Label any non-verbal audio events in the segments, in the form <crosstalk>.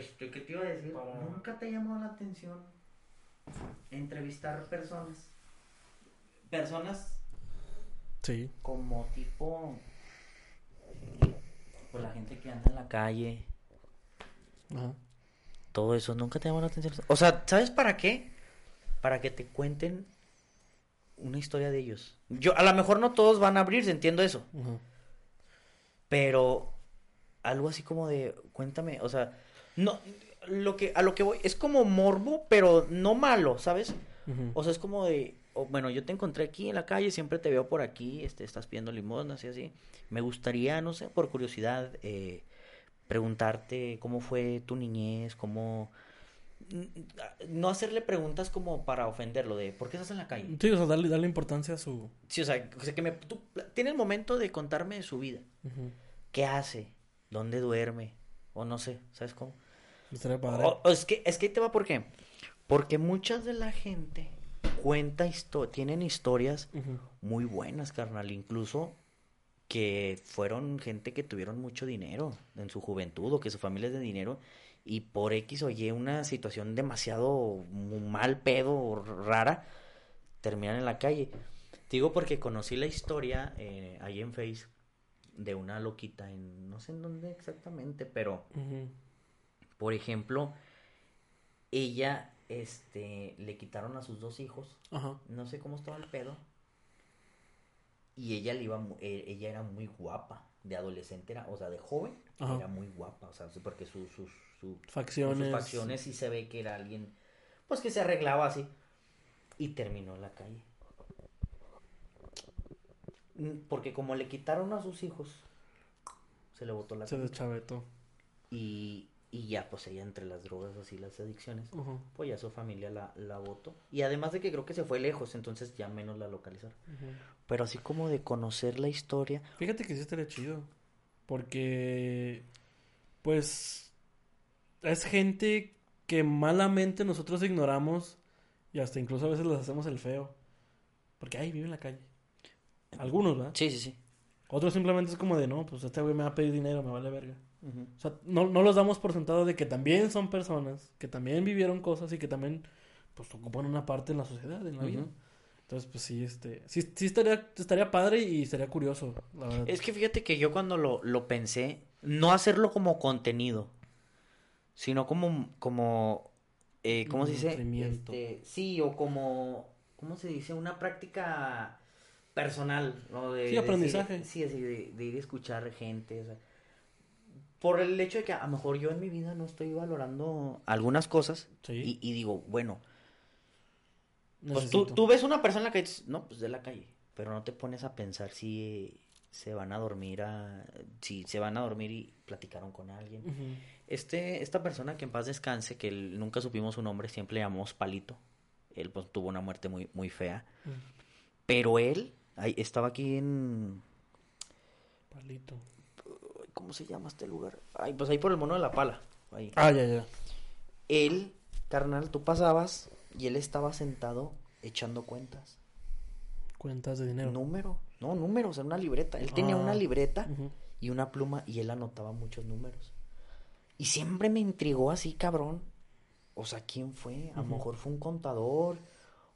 Este, ¿qué te iba a decir? Para- ¿Nunca te ha llamado la atención entrevistar personas? Personas Sí. como tipo pues la gente que anda en la calle Ajá. todo eso nunca te llamó la atención o sea sabes para qué para que te cuenten una historia de ellos yo a lo mejor no todos van a abrirse entiendo eso Ajá. pero algo así como de cuéntame o sea no lo que a lo que voy es como morbo pero no malo sabes o sea, es como de, bueno, yo te encontré aquí en la calle, siempre te veo por aquí, este, estás pidiendo limosnas y así. Me gustaría, no sé, por curiosidad, eh, preguntarte cómo fue tu niñez, cómo... No hacerle preguntas como para ofenderlo, de ¿por qué estás en la calle? Sí, o sea, darle, darle importancia a su... Sí, o sea, o sea, que me... Tú, tiene el momento de contarme de su vida. ¿Qué hace? ¿Dónde duerme? O no sé, ¿sabes cómo? Estaría padre. O- o es que es que ahí te va por qué. Porque muchas de la gente cuenta histo tienen historias muy buenas, carnal, incluso que fueron gente que tuvieron mucho dinero en su juventud o que su familia es de dinero y por X o Y una situación demasiado mal pedo o rara terminan en la calle. Te digo porque conocí la historia eh, ahí en Face de una loquita en no sé en dónde exactamente, pero. Por ejemplo, ella, este, le quitaron a sus dos hijos. Ajá. No sé cómo estaba el pedo. Y ella le iba, eh, ella era muy guapa. De adolescente era, o sea, de joven, Ajá. era muy guapa. O sea, porque sus, sus, su- Facciones. sus facciones sí se ve que era alguien, pues que se arreglaba así. Y terminó en la calle. Mm, Porque como le quitaron a sus hijos, se le botó la Se deschavetó. Y, y ya, pues ella entre las drogas así, las adicciones, pues ya su familia la, la votó. Y además de que creo que se fue lejos, entonces ya menos la localizaron. Pero así como de conocer la historia. Fíjate que sí estaría chido. Porque, pues, es gente que malamente nosotros ignoramos y hasta incluso a veces les hacemos el feo. Porque, ay, vive en la calle. Algunos, ¿verdad? Sí, sí, sí. Otros simplemente es como de, no, pues este güey me va a pedir dinero, me vale verga. Ujú. O sea, no, no los damos por sentado de que también son personas, que también vivieron cosas y que también, pues, ocupan una parte en la sociedad, en la vida. Ujú. Entonces, pues sí, este, sí, sí estaría, estaría padre y estaría curioso, la verdad. Es que fíjate que yo cuando lo, lo pensé, no hacerlo como contenido, sino como, como, eh, ¿cómo se dice? Este, sí, o como, ¿cómo se dice? Una práctica personal, ¿no? De, Sí, de- aprendizaje. sí, así, de, de ir a escuchar gente, o sea, por el hecho de que a lo mejor yo en mi vida no estoy valorando algunas cosas Sí. y, y digo, bueno, pues tú, tú ves una persona en la calle, no, pues de la calle, pero no te pones a pensar si se van a dormir a, si se van a dormir y platicaron con alguien. Este, esta persona que en paz descanse, que él- nunca supimos su nombre, siempre le llamamos Palito. Él pues, tuvo una muerte muy, muy fea. Pero él ahí, estaba aquí en. Palito. ¿Cómo se llama este lugar? Ay, pues ahí por el mono de la pala. Ahí. Ah, ya, ya. Él, carnal, tú pasabas y él estaba sentado echando cuentas. Cuentas de dinero. Número. No, números, en una libreta. Él tenía Ah. una libreta y una pluma y él anotaba muchos números. Y siempre me intrigó así, cabrón. O sea, ¿quién fue? A lo mejor fue un contador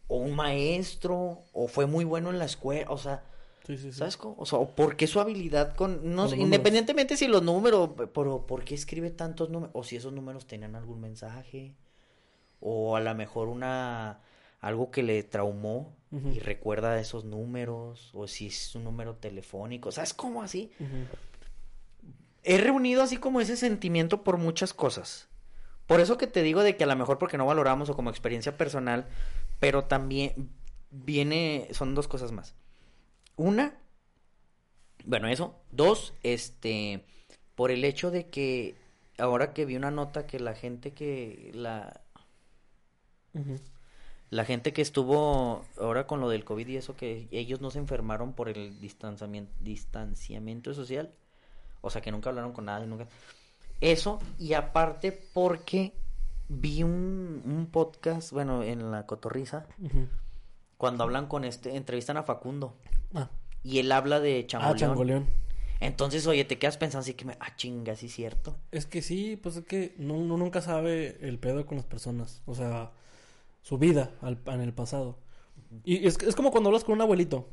o un maestro o fue muy bueno en la escuela, o sea, Sí, sí, sí. ¿sabes cómo? O sea, por qué su habilidad con no sé, independientemente si los números, pero por qué escribe tantos números o si esos números tenían algún mensaje o a lo mejor una algo que le traumó y recuerda esos números o si es un número telefónico, ¿sabes cómo así? He reunido así como ese sentimiento por muchas cosas. Por eso que te digo de que a lo mejor porque no valoramos o como experiencia personal, pero también viene, son dos cosas más. Una, bueno, eso. Dos, este, por el hecho de que ahora que vi una nota que la gente que, la, la gente que estuvo ahora con lo del COVID y eso, que ellos no se enfermaron por el distanciamiento, distanciamiento social. O sea, que nunca hablaron con nadie, nunca. Eso, y aparte porque vi un, un podcast, bueno, en la cotorriza. Cuando hablan con este, entrevistan a Facundo. Ah, Y él habla de ah, Changoleón. changoleón. Entonces, oye, te quedas pensando así que me, ah, chinga, sí es cierto. Es que sí, pues es que no- uno nunca sabe el pedo con las personas. O sea, su vida al- en el pasado. Y es, es como cuando hablas con un abuelito.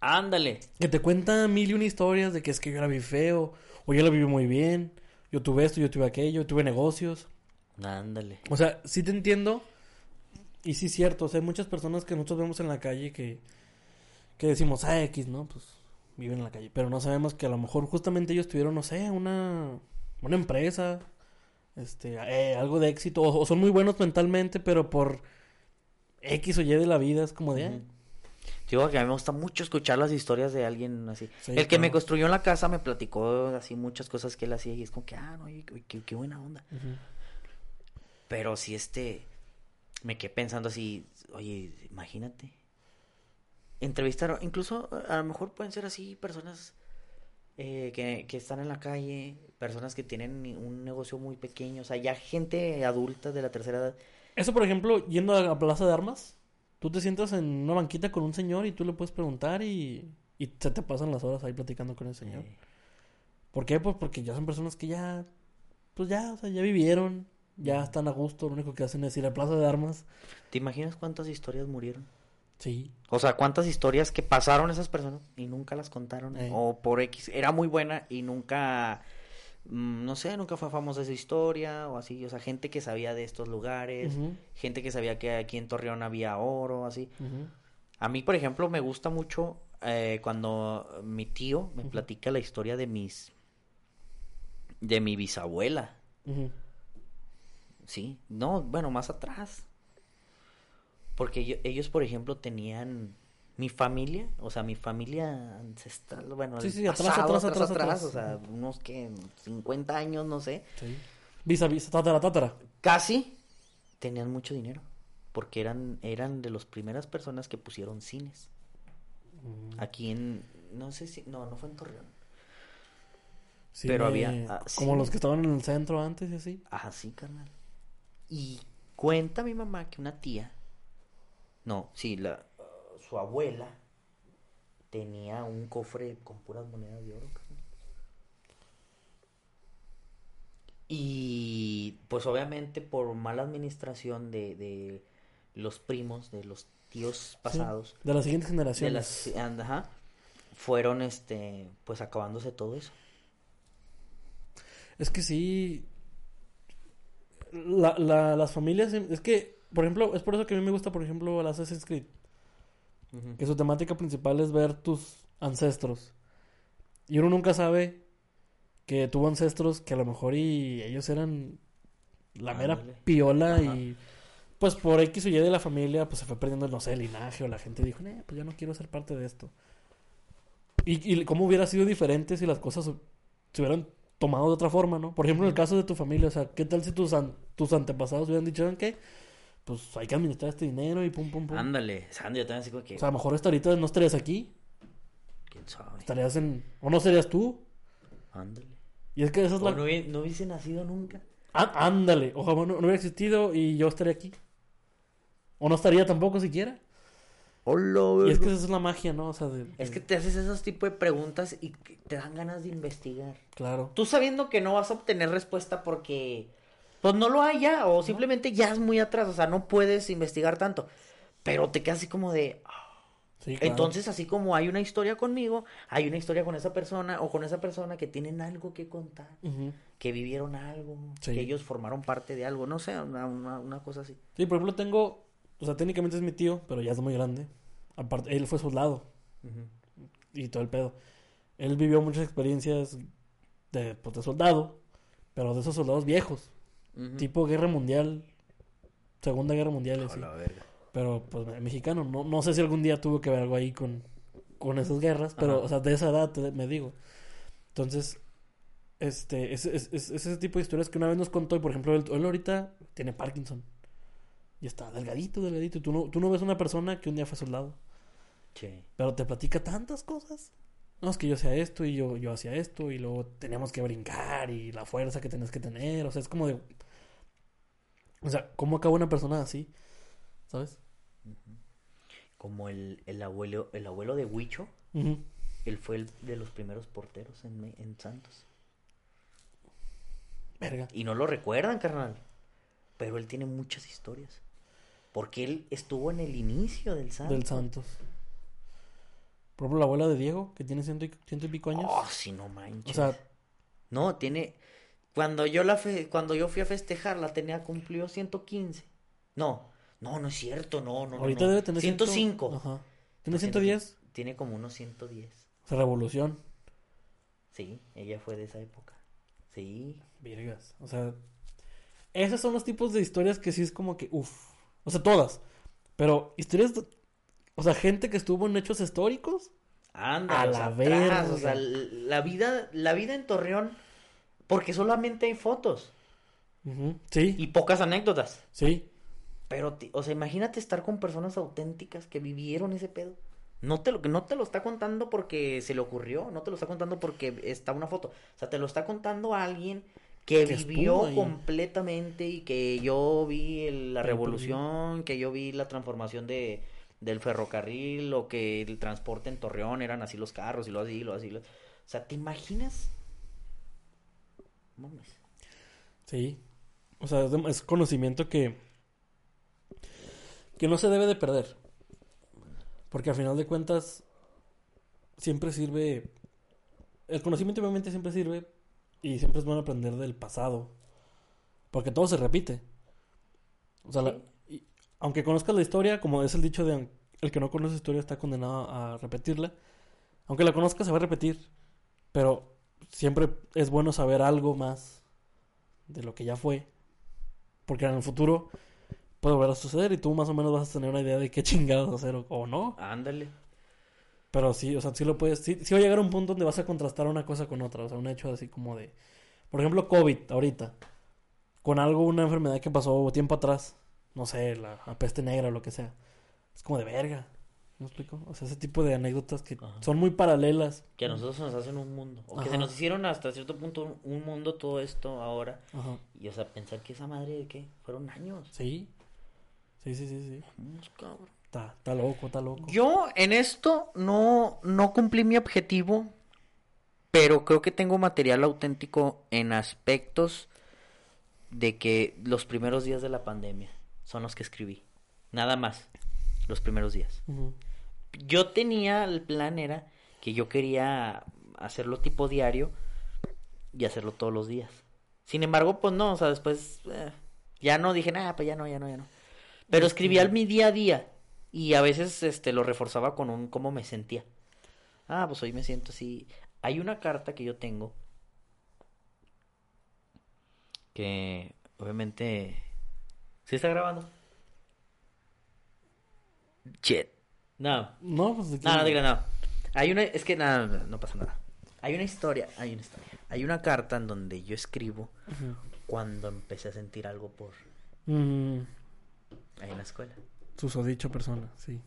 Ándale. Que te cuenta mil y una historias de que es que yo la vi feo. O yo la viví muy bien. Yo tuve esto, yo tuve aquello, yo tuve negocios. Ándale. O sea, sí te entiendo. Y sí es cierto. O sea, hay muchas personas que nosotros vemos en la calle que, que decimos, ah, X, ¿no? Pues viven en la calle. Pero no sabemos que a lo mejor justamente ellos tuvieron, no sé, una, una empresa, este, eh, algo de éxito. O, o son muy buenos mentalmente, pero por X o Y de la vida es como de, Ujú. Digo que a mí me gusta mucho escuchar las historias de alguien así. Sí, el que me construyó en la casa me platicó así muchas cosas que él hacía y es como que, ah, no, qué, qué- buena onda. Pero si este, me quedé pensando así, oye, imagínate. Entrevistar, incluso a lo mejor pueden ser así personas eh, que, que están en la calle, personas que tienen un negocio muy pequeño, o sea, ya gente adulta de la tercera edad. Eso, por ejemplo, yendo a la plaza de armas, tú te sientas en una banquita con un señor y tú le puedes preguntar y, y se te pasan las horas ahí platicando con el señor. ¿Por qué? Pues porque ya son personas que ya, pues ya, o sea, ya vivieron, ya están a gusto, lo único que hacen es ir a Plaza de Armas. ¿Te imaginas cuántas historias murieron? Sí. O sea, cuántas historias que pasaron esas personas y nunca las contaron. Eh. O por X, era muy buena y nunca, mm, no sé, nunca fue famosa esa historia o así. O sea, gente que sabía de estos lugares, gente que sabía que aquí en Torreón había oro, así. A mí, por ejemplo, me gusta mucho eh, cuando mi tío me platica la historia de mis, de mi bisabuela. Sí, no, bueno, más atrás. Porque yo- ellos, por ejemplo, tenían mi familia, o sea, mi familia ancestral, bueno, Sí, sí, atrás, pasado, atrás, atrás, atrás. o sea, unos que 50 años, no sé, Sí. Visa, visa, tatara, tatara. casi tenían mucho dinero, porque eran eran de las primeras personas que pusieron cines Mm. aquí en no sé si no, no fue en Torreón. Sí, Pero había, ah, Como los que estaban en el centro antes y así. Ah, sí, carnal. Y cuenta mi mamá que una tía, no, sí, la, uh, su abuela tenía un cofre con puras monedas de oro. Y pues obviamente por mala administración de, de los primos, de los tíos pasados, De las siguientes de generaciones. las, and- ajá, fueron este, pues acabándose todo eso. Es que sí. La, la- las familias. Es que, por ejemplo, es por eso que a mí me gusta, por ejemplo, el Assassin's Creed. Que su temática principal es ver tus ancestros. Y uno nunca sabe que tuvo ancestros que a lo mejor y ellos eran la mera piola Ajá. y pues por X o Y de la familia pues se fue perdiendo, no sé, el linaje o la gente dijo, "Eh, pues ya no quiero ser parte de esto. Y, y cómo hubiera sido diferente si las cosas se hubieran tomado de otra forma, ¿no? Por ejemplo, en el caso de tu familia, o sea, ¿qué tal si tus, an- tus antepasados hubieran dicho, ¿saben qué? Pues hay que administrar este dinero y pum, pum, pum. Ándale, Sandy, yo también así como que, O sea, a lo mejor hasta ahorita no estarías aquí, quién sabe. estarías en... O no serías tú. Ándale. Y es que esa es la... O no, hubie- no hubiese nacido nunca. Á- ándale, ojalá no, no hubiera existido y yo estaría aquí. O no estaría tampoco siquiera. Hola, Y es que esa es la magia, ¿no? O sea, de... Es que te haces esos tipos de preguntas y te dan ganas de investigar. Claro. Tú sabiendo que no vas a obtener respuesta porque pues no lo hay ya o simplemente ya es muy atrás, o sea, no puedes investigar tanto. Pero te quedas así como de, ah, Sí, claro. entonces así como hay una historia conmigo, hay una historia con esa persona o con esa persona que tienen algo que contar, que vivieron algo, Sí. que ellos formaron parte de algo, no sé, una, una, una cosa así. Sí, por ejemplo, tengo... O sea, técnicamente es mi tío, pero ya es muy grande. Aparte, él fue soldado y todo el pedo. Él vivió muchas experiencias de, pues, de soldado, pero de esos soldados viejos. Tipo guerra mundial, segunda guerra mundial, y A así. la verga. Pero pues mexicano, no, no sé si algún día tuvo que ver algo ahí con, con esas guerras, pero, Ajá. o sea, de esa edad te- me digo. Entonces, este, es, es- es- es ese tipo de historias que una vez nos contó, y por ejemplo, él, él ahorita tiene Parkinson. Y está delgadito, delgadito. y Tú no, tú no ves una persona que un día fue soldado, Sí. pero te platica tantas cosas. No, es que yo hacía esto y yo, yo hacía esto y luego teníamos que brincar y la fuerza que tenés que tener. O sea, es como de... O sea, ¿cómo acaba una persona así? ¿Sabes? Como el, el abuelo, el abuelo de Huicho. Él fue el de los primeros porteros en, en Santos. Verga. Y no lo recuerdan, carnal. Pero él tiene muchas historias. Porque él estuvo en el inicio del Santos. Del Santos. Por ejemplo, la abuela de Diego, que tiene ciento y, ciento y pico años. Oh, sí, no manches. o sea, No, tiene. Cuando yo la fe- cuando yo fui a festejar, la tenía cumplió 115. No, no, no es cierto, no, no. no, ahorita no. debe tener... ciento- 105. Ajá. ¿Tiene No, 110? Tiene como unos 110. O sea, revolución. Sí, ella fue de esa época. Sí. Virgas. O sea, esos son los tipos de historias que sí es como que, uff. O sea, todas. Pero historias, o sea, gente que estuvo en hechos históricos. Anda, A la verga. o sea, la vida, la vida en Torreón, porque solamente hay fotos Sí, y pocas anécdotas. sí. Pero, o sea, imagínate estar con personas auténticas que vivieron ese pedo. No te lo, no te lo está contando porque se le ocurrió, no te lo está contando porque está una foto. O sea, te lo está contando alguien que, Que vivió ahí. completamente y que yo vi el- la revolución, que yo vi la transformación de, del ferrocarril o que el transporte en Torreón eran así los carros y lo así, lo así. lo- O sea, ¿te imaginas? Mames. Sí. O sea, es conocimiento que. que no se debe de perder. Porque al final de cuentas. Siempre sirve. El conocimiento obviamente siempre sirve. Y siempre es bueno aprender del pasado. Porque todo se repite. O sea, la- y- aunque conozcas la historia, como es el dicho de el que no conoce historia está condenado a repetirla. Aunque la conozcas, se va a repetir. Pero siempre es bueno saber algo más de lo que ya fue. Porque en el futuro puede volver a suceder y tú más o menos vas a tener una idea de qué chingados hacer o, o no. Ándale. Pero sí, o sea, sí lo puedes. Sí, sí va a llegar un punto donde vas a contrastar una cosa con otra. O sea, un hecho así como de. Por ejemplo, COVID ahorita. Con algo, una enfermedad que pasó tiempo atrás. No sé, la, la peste negra o lo que sea. Es como de verga. ¿Me explico? O sea, ese tipo de anécdotas que Ajá. son muy paralelas. Que a nosotros nos hacen un mundo. O que se nos hicieron hasta cierto punto un, un mundo todo esto ahora. Ajá. Y o sea, pensar que esa madre de qué? Fueron años. Sí. Sí, sí, sí, sí. Vamos, cabrón. Está, está loco, está loco. Yo en esto no, no cumplí mi objetivo. Pero creo que tengo material auténtico en aspectos de que los primeros días de la pandemia son los que escribí. Nada más. Los primeros días. Yo tenía, el plan era que yo quería hacerlo tipo diario y hacerlo todos los días. Sin embargo, pues no, o sea, después eh, ya no dije nada, pues ya no, ya no, ya no. Pero escribía mi día a día y a veces este lo reforzaba con un cómo me sentía. Ah, pues hoy me siento así. Hay una carta que yo tengo que obviamente ¿Sí está grabando? Shit. No. No, pues No, no creas, no. Hay una, es que nada, no, no pasa nada. Hay una historia, hay una historia. Hay una carta en donde yo escribo cuando empecé a sentir algo por Mm, ahí en la escuela. Susodicho persona, sí.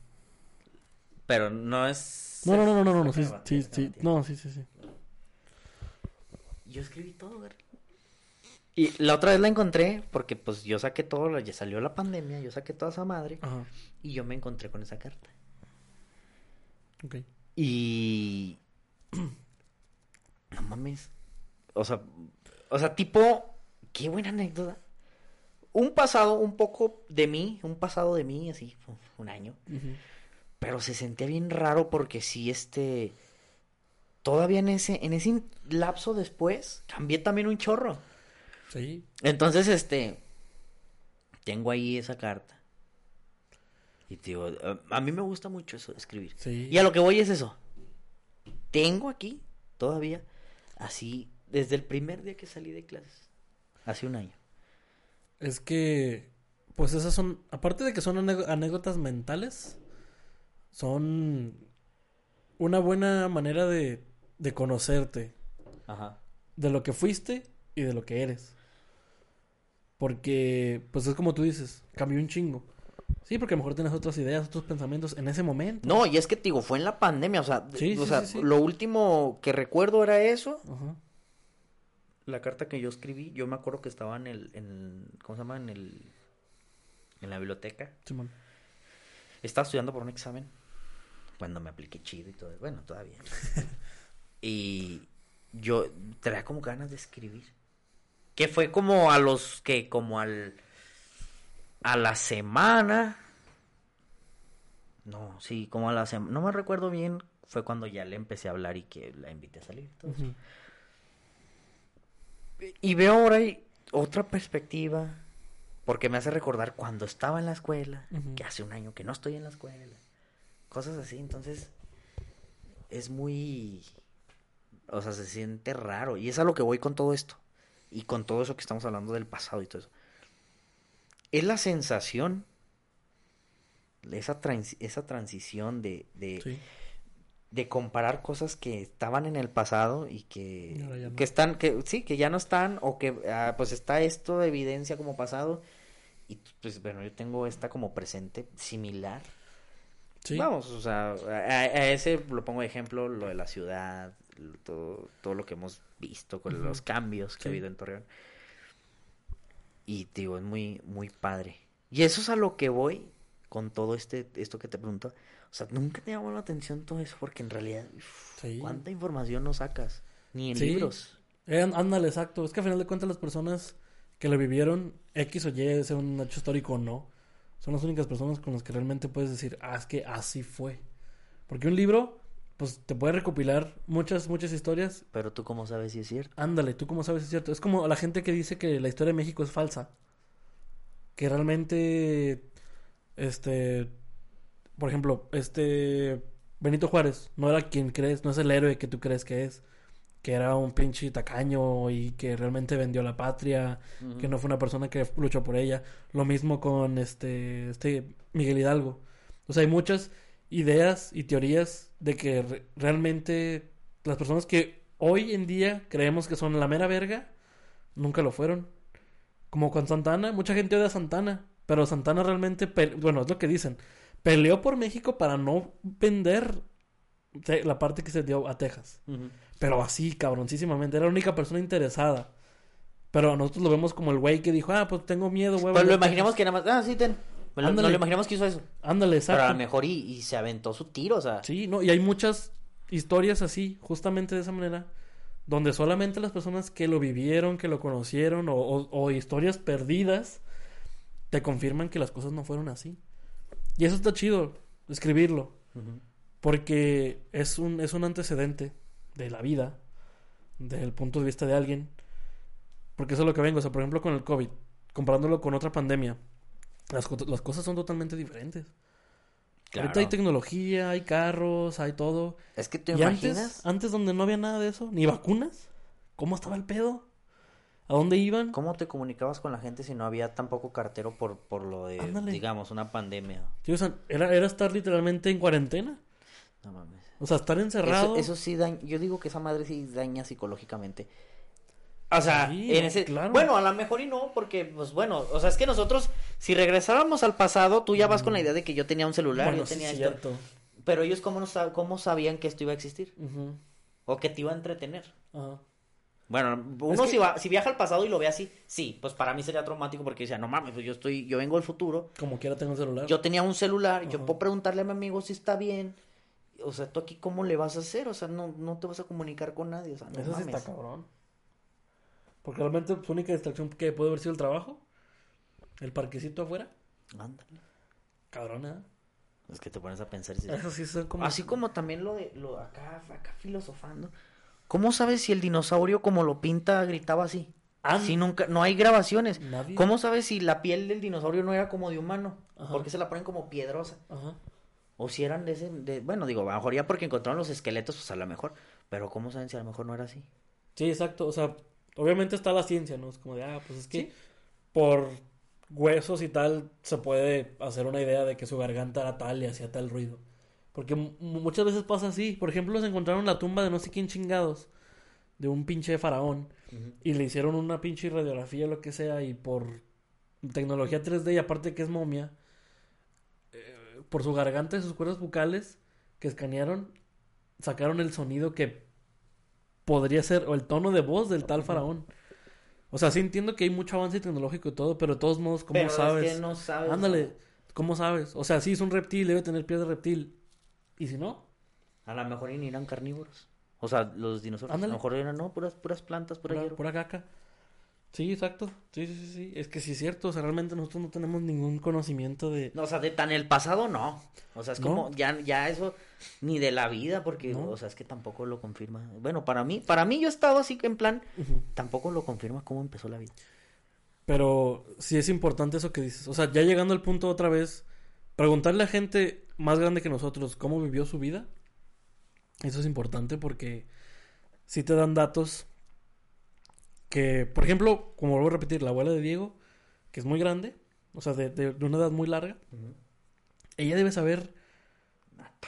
Pero no es No, no, no, no, no, no, sí, sí, sí, no, sí, sí, sí. Yo escribí todo, güey. Y la otra vez la encontré porque pues yo saqué todo, ya salió la pandemia, yo saqué toda esa madre Ajá, y yo me encontré con esa carta. ok. Y <clears throat> no mames. O sea, o sea, tipo, qué buena anécdota. Un pasado un poco de mí, un pasado de mí, así, un año. Pero se sentía bien raro porque sí, este. Todavía en ese, en ese lapso después, cambié también un chorro. Sí, Entonces, este. Tengo ahí esa carta. Y te digo, a, a mí me gusta mucho eso, escribir. sí. Y a lo que voy es eso. Tengo aquí, todavía, así, desde el primer día que salí de clases. Hace un año. Es que, pues esas son, aparte de que son ané- anécdotas mentales, son una buena manera de, de conocerte, Ajá. de lo que fuiste y de lo que eres. Porque, pues es como tú dices, cambió un chingo. Sí, porque a lo mejor tienes otras ideas, otros pensamientos en ese momento. No, y es que te digo, fue en la pandemia, o sea, Sí, o sí, sea, sí, sí. lo último que recuerdo era eso. Ajá. La carta que yo escribí, yo me acuerdo que estaba en el, en, ¿cómo se llama? En el, en la biblioteca. Simón. Estaba estudiando por un examen. Cuando me apliqué chido y todo. Bueno, todavía. <laughs> y yo traía como ganas de escribir. Que fue como a los que, como al. A la semana. No, sí, como a la semana. No me recuerdo bien. Fue cuando ya le empecé a hablar y que la invité a salir. Y veo ahora otra perspectiva. Porque me hace recordar cuando estaba en la escuela. Que hace un año que no estoy en la escuela. Cosas así. Entonces. Es muy. O sea, se siente raro. Y es a lo que voy con todo esto. Y con todo eso que estamos hablando del pasado y todo eso. Es la sensación. Esa, trans- esa transición de, de, Sí. De comparar cosas que estaban en el pasado y que, no. que están, que sí, que ya no están, o que ah, pues está esto de evidencia como pasado, y pues bueno, yo tengo esta como presente similar. Sí. Vamos, o sea, a, a ese lo pongo de ejemplo, lo de la ciudad, todo, todo lo que hemos visto con los cambios que Sí. ha habido en Torreón. Y digo, es muy, muy padre. Y eso es a lo que voy con todo este, esto que te pregunto. O sea, nunca te llamó la atención todo eso, porque en realidad, uf, Sí. ¿cuánta información no sacas? Ni en Sí. libros. Eh, ándale, exacto. Es que a final de cuentas las personas que lo vivieron, X o Y, sea un hecho histórico o no, son las únicas personas con las que realmente puedes decir, ah, es que así fue. Porque un libro, pues te puede recopilar muchas, muchas historias. Pero tú cómo sabes si es cierto. Ándale, tú cómo sabes si es cierto. Es como la gente que dice que la historia de México es falsa. Que realmente, este, por ejemplo, este Benito Juárez no era quien crees, no es el héroe que tú crees que es. Que era un pinche tacaño y que realmente vendió la patria, que no fue una persona que luchó por ella. Lo mismo con este, este Miguel Hidalgo. O sea, hay muchas ideas y teorías de que re- realmente las personas que hoy en día creemos que son la mera verga, nunca lo fueron. Como con Santana, mucha gente odia a Santana, pero Santana realmente, bueno, es lo que dicen, peleó por México para no vender la parte que se dio a Texas. Pero así, cabroncísimamente. Era la única persona interesada. Pero nosotros lo vemos como el güey que dijo, ah, pues tengo miedo, güey. Pero lo imaginamos que nada más, ah, sí, ten. Ándale. no lo imaginamos que hizo eso. Ándale, Pero a exacto. lo mejor y, y se aventó su tiro, o sea. Sí, no, y hay muchas historias así, justamente de esa manera, donde solamente las personas que lo vivieron, que lo conocieron, o, o- o historias perdidas, te confirman que las cosas no fueron así. Y eso está chido, escribirlo, porque es un, es un antecedente de la vida, desde el punto de vista de alguien. Porque eso es lo que vengo, o sea, por ejemplo, con el COVID, comparándolo con otra pandemia, las, las cosas son totalmente diferentes. Ahorita hay Claro. tecnología, hay carros, hay todo. Es que te Y imaginas. antes, antes donde no había nada de eso, ni vacunas, ¿cómo estaba el pedo? ¿A dónde iban? ¿Cómo te comunicabas con la gente si no había tampoco cartero por, por lo de, Ándale. digamos, una pandemia? Sí, o sea, era, era estar literalmente en cuarentena. No mames. O sea, estar encerrado. Eso, eso sí daña, yo digo que esa madre sí daña psicológicamente. O sea, Sí, en ese... claro. Bueno, a lo mejor y no, porque, pues bueno, o sea, es que nosotros, si regresáramos al pasado, tú ya vas con la idea de que yo tenía un celular, Bueno, yo sí, tenía es esto. cierto. Pero ellos, ¿cómo, no sab- ¿cómo sabían que esto iba a existir? O que te iba a entretener. ajá. Bueno, uno que- si, va, si viaja al pasado y lo ve así, sí, pues para mí sería traumático porque decía, no mames, pues yo estoy, yo vengo del futuro, Como quiera tengo un celular. yo tenía un celular, yo puedo preguntarle a mi amigo si está bien. O sea, tú aquí cómo le vas a hacer, o sea, no, no te vas a comunicar con nadie, o sea, no Eso sí está cabrón. Porque realmente su única distracción que puede haber sido el trabajo, el parquecito afuera. Ándale. Cabrón, ¿eh? Es que te pones a pensar dices, Eso sí son como. Así como también lo de, lo acá, acá filosofando. ¿Cómo sabes si el dinosaurio como lo pinta gritaba así? Ah, Si nunca, no hay grabaciones. Nadie. ¿Cómo sabes si la piel del dinosaurio no era como de humano? Ajá. ¿Por qué se la ponen como piedrosa? Ajá. O si eran de ese, de- bueno, digo, a lo mejor ya porque encontraron los esqueletos, pues a lo mejor. Pero ¿cómo saben si a lo mejor no era así? Sí, exacto. O sea, obviamente está la ciencia, ¿no? Es como de, ah, pues es que Sí. por huesos y tal se puede hacer una idea de que su garganta era tal y hacía tal ruido. Porque mu- muchas veces pasa así. Por ejemplo, se encontraron la tumba de no sé quién chingados, de un pinche faraón, y le hicieron una pinche radiografía o lo que sea, y por tecnología 3D, y aparte que es momia, eh, por su garganta y sus cuerdas bucales que escanearon, sacaron el sonido que podría ser, o el tono de voz del tal faraón. O sea, sí entiendo que hay mucho avance tecnológico y todo, pero de todos modos, ¿cómo Pero es sabes? que no sabes. Ándale, ¿cómo sabes? O sea, sí es un reptil, debe tener pies de reptil. ¿Y si no? A lo mejor ni eran carnívoros. O sea, los dinosaurios. Ándale. A lo mejor eran, no, puras, puras plantas, pura, Pura, hierba. pura caca. Sí, exacto. Sí, sí, sí, sí. Es que sí es cierto. O sea, realmente nosotros no tenemos ningún conocimiento de... No, o sea, de tan el pasado no. O sea, es No. como, ya, ya eso, ni de la vida, porque, No. o sea, es que tampoco lo confirma. Bueno, para mí, para mí yo he estado así que en plan, tampoco lo confirma cómo empezó la vida. Pero sí es importante eso que dices. O sea, ya llegando al punto otra vez, preguntarle a gente más grande que nosotros cómo vivió su vida. Eso es importante porque sí te dan datos que, por ejemplo, como vuelvo a repetir, la abuela de Diego, que es muy grande, o sea, de, de- de una edad muy larga, ella debe saber,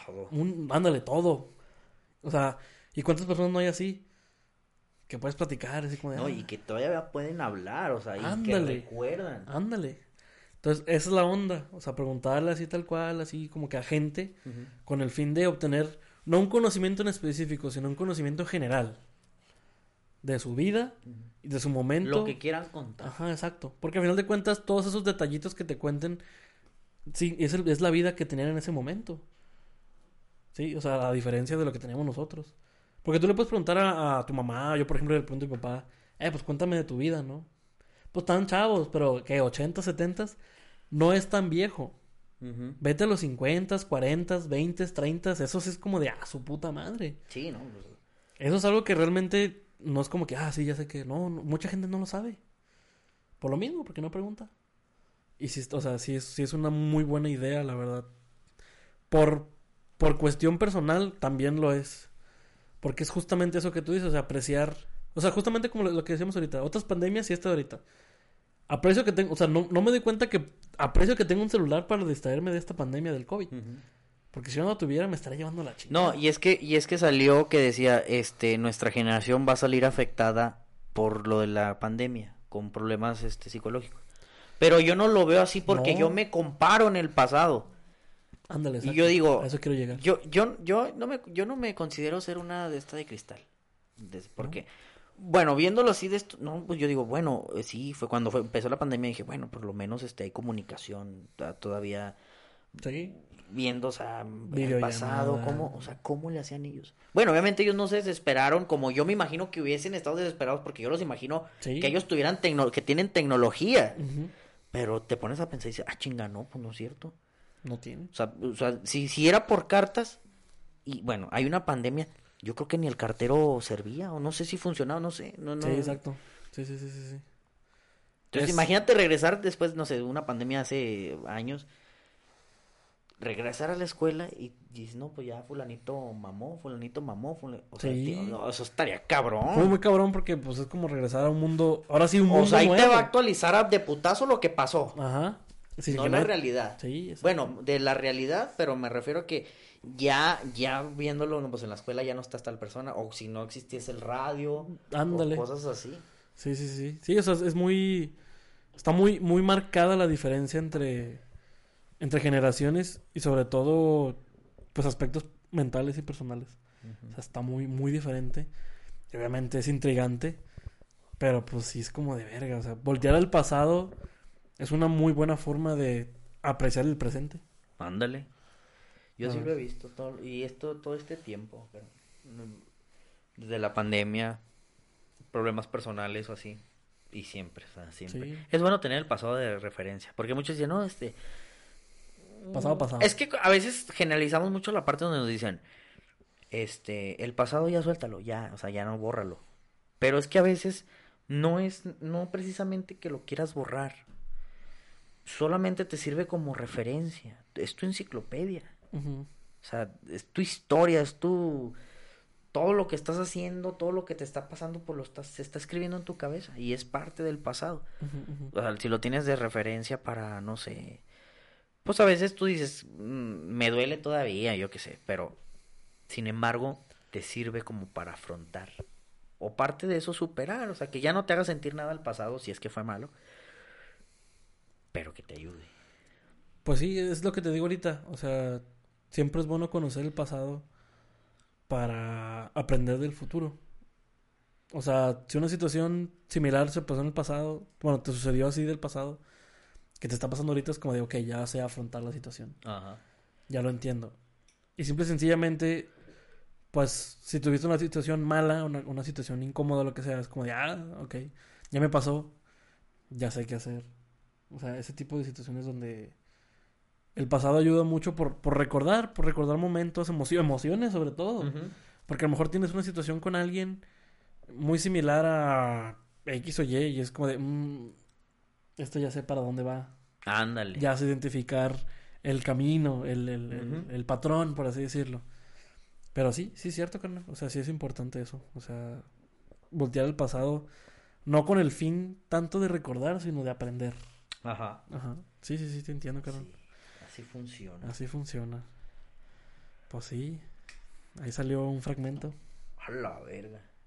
Todo. un, ándale, todo. O sea, ¿y cuántas personas no hay así? Que puedes platicar, así como de... No, "Ah, y que todavía pueden hablar, o sea, y que recuerdan. Ándale. Entonces, esa es la onda. O sea, preguntarle así tal cual, así como que a gente, con el fin de obtener no un conocimiento en específico, sino un conocimiento general de su vida y de su momento. Lo que quieran contar. Ajá, exacto. Porque al final de cuentas, todos esos detallitos que te cuenten, sí, es, el- es la vida que tenían en ese momento. Sí, o sea, a diferencia de lo que teníamos nosotros. Porque tú le puedes preguntar a, a tu mamá, yo por ejemplo le pregunto a mi papá, eh, pues cuéntame de tu vida, ¿no? Pues están chavos, pero que 80, 70, no es tan viejo. Vete a los 50, 40, 20, 30, eso sí es como de, ah, su puta madre. Sí, ¿no? Pues, Eso es algo que realmente no es como que, ah, sí, ya sé que no, no, mucha gente no lo sabe. Por lo mismo, porque no pregunta. Y sí, o sea, sí es, sí es una muy buena idea, la verdad. Por, por cuestión personal, también lo es. Porque es justamente eso que tú dices, o sea, apreciar. O sea, justamente como lo, lo que decíamos ahorita, otras pandemias y esta de ahorita. Aprecio que tengo, o sea, no, no me doy cuenta que aprecio que tengo un celular para distraerme de esta pandemia del COVID. Porque si yo no lo tuviera, me estaría llevando la chingada. No, y es que, y es que salió que decía, este, nuestra generación va a salir afectada por lo de la pandemia, con problemas este psicológicos. Pero yo no lo veo así porque No. yo me comparo en el pasado. Ándale, Y yo digo, A eso quiero llegar. Yo, yo, yo no me, yo no me considero ser una de esta de cristal. Porque, bueno, viéndolo así de esto, no, pues yo digo, bueno, eh, sí, fue cuando fue, empezó la pandemia, dije, bueno, por lo menos este hay comunicación, todavía Sí. viendo, o sea, el pasado, cómo, o sea, cómo le hacían ellos. Bueno, obviamente ellos no se desesperaron como yo me imagino que hubiesen estado desesperados porque yo los imagino Sí. que ellos tuvieran tecno que tienen tecnología. Pero te pones a pensar y dices, ah, chinga, no, pues no es cierto. No tiene. O sea, o sea, si, si era por cartas, y bueno, hay una pandemia, yo creo que ni el cartero servía, o no sé si funcionaba, no sé. No, no. Sí, exacto. Sí, sí, sí, sí. sí. Entonces, Es- imagínate regresar después, no sé, de una pandemia hace años, regresar a la escuela y dices, no, pues ya fulanito mamó, fulanito mamó, fulani-". o sea, Sí. tío, no, eso estaría cabrón. Fue muy cabrón porque pues es como regresar a un mundo, ahora sí un mundo o sea, ahí te va a actualizar a de putazo lo que pasó, Ajá. Sí, no que la no- realidad. Sí, exacto. Bueno, de la realidad, pero me refiero a que ya, ya viéndolo, pues en la escuela ya no está tal persona, o si no existiese el radio, Ándale. o cosas así. Sí, sí, sí. Sí, o sea, es muy está muy muy marcada la diferencia entre entre generaciones y sobre todo pues aspectos mentales y personales. O sea, está muy muy diferente. Y obviamente es intrigante, pero pues sí es como de verga, o sea, voltear al pasado es una muy buena forma de apreciar el presente. Ándale. Yo sí Ah. lo he visto todo, y esto todo este tiempo, pero, mm, desde la pandemia, problemas personales o así, y siempre, o sea, siempre. Sí. Es bueno tener el pasado de referencia, porque muchos dicen, no, este... Pasado, mm, pasado. Es que a veces generalizamos mucho la parte donde nos dicen, este, el pasado ya suéltalo, ya, o sea, ya no bórralo. Pero es que a veces no es, no precisamente que lo quieras borrar, solamente te sirve como referencia, es tu enciclopedia. O sea, es tu historia, es tu... Todo lo que estás haciendo, todo lo que te está pasando, pues lo estás, se está escribiendo en tu cabeza y es parte del pasado. O sea, si lo tienes de referencia para, no sé... Pues a veces tú dices, "Mm, me duele todavía, yo qué sé, pero sin embargo te sirve como para afrontar. O parte de eso superar, o sea, que ya no te haga sentir nada al pasado si es que fue malo, pero que te ayude. Pues sí, es lo que te digo ahorita. O sea, siempre es bueno conocer el pasado para aprender del futuro. O sea, si una situación similar se pasó en el pasado, bueno, te sucedió así del pasado, que te está pasando ahorita es como de, ok, ya sé afrontar la situación, Ajá. ya lo entiendo. Y simple y sencillamente, pues, si tuviste una situación mala, una, una situación incómoda, lo que sea, es como de, ah, ok, ya me pasó, ya sé qué hacer. O sea, ese tipo de situaciones donde el pasado ayuda mucho por, por recordar, por recordar momentos, emocio- emociones sobre todo. Porque a lo mejor tienes una situación con alguien muy similar a X o Y y es como de, "Mm, esto ya sé para dónde va. Ándale. Ya sé identificar el camino, el, el, el- patrón, por así decirlo. Pero sí, sí es cierto, carnal. O sea, sí es importante eso. O sea, voltear el pasado, no con el fin tanto de recordar, sino de aprender. Ajá. Ajá. Sí, sí, sí, te entiendo, carnal. Sí, así funciona. Así funciona. Pues sí. Ahí salió un fragmento. A la verga.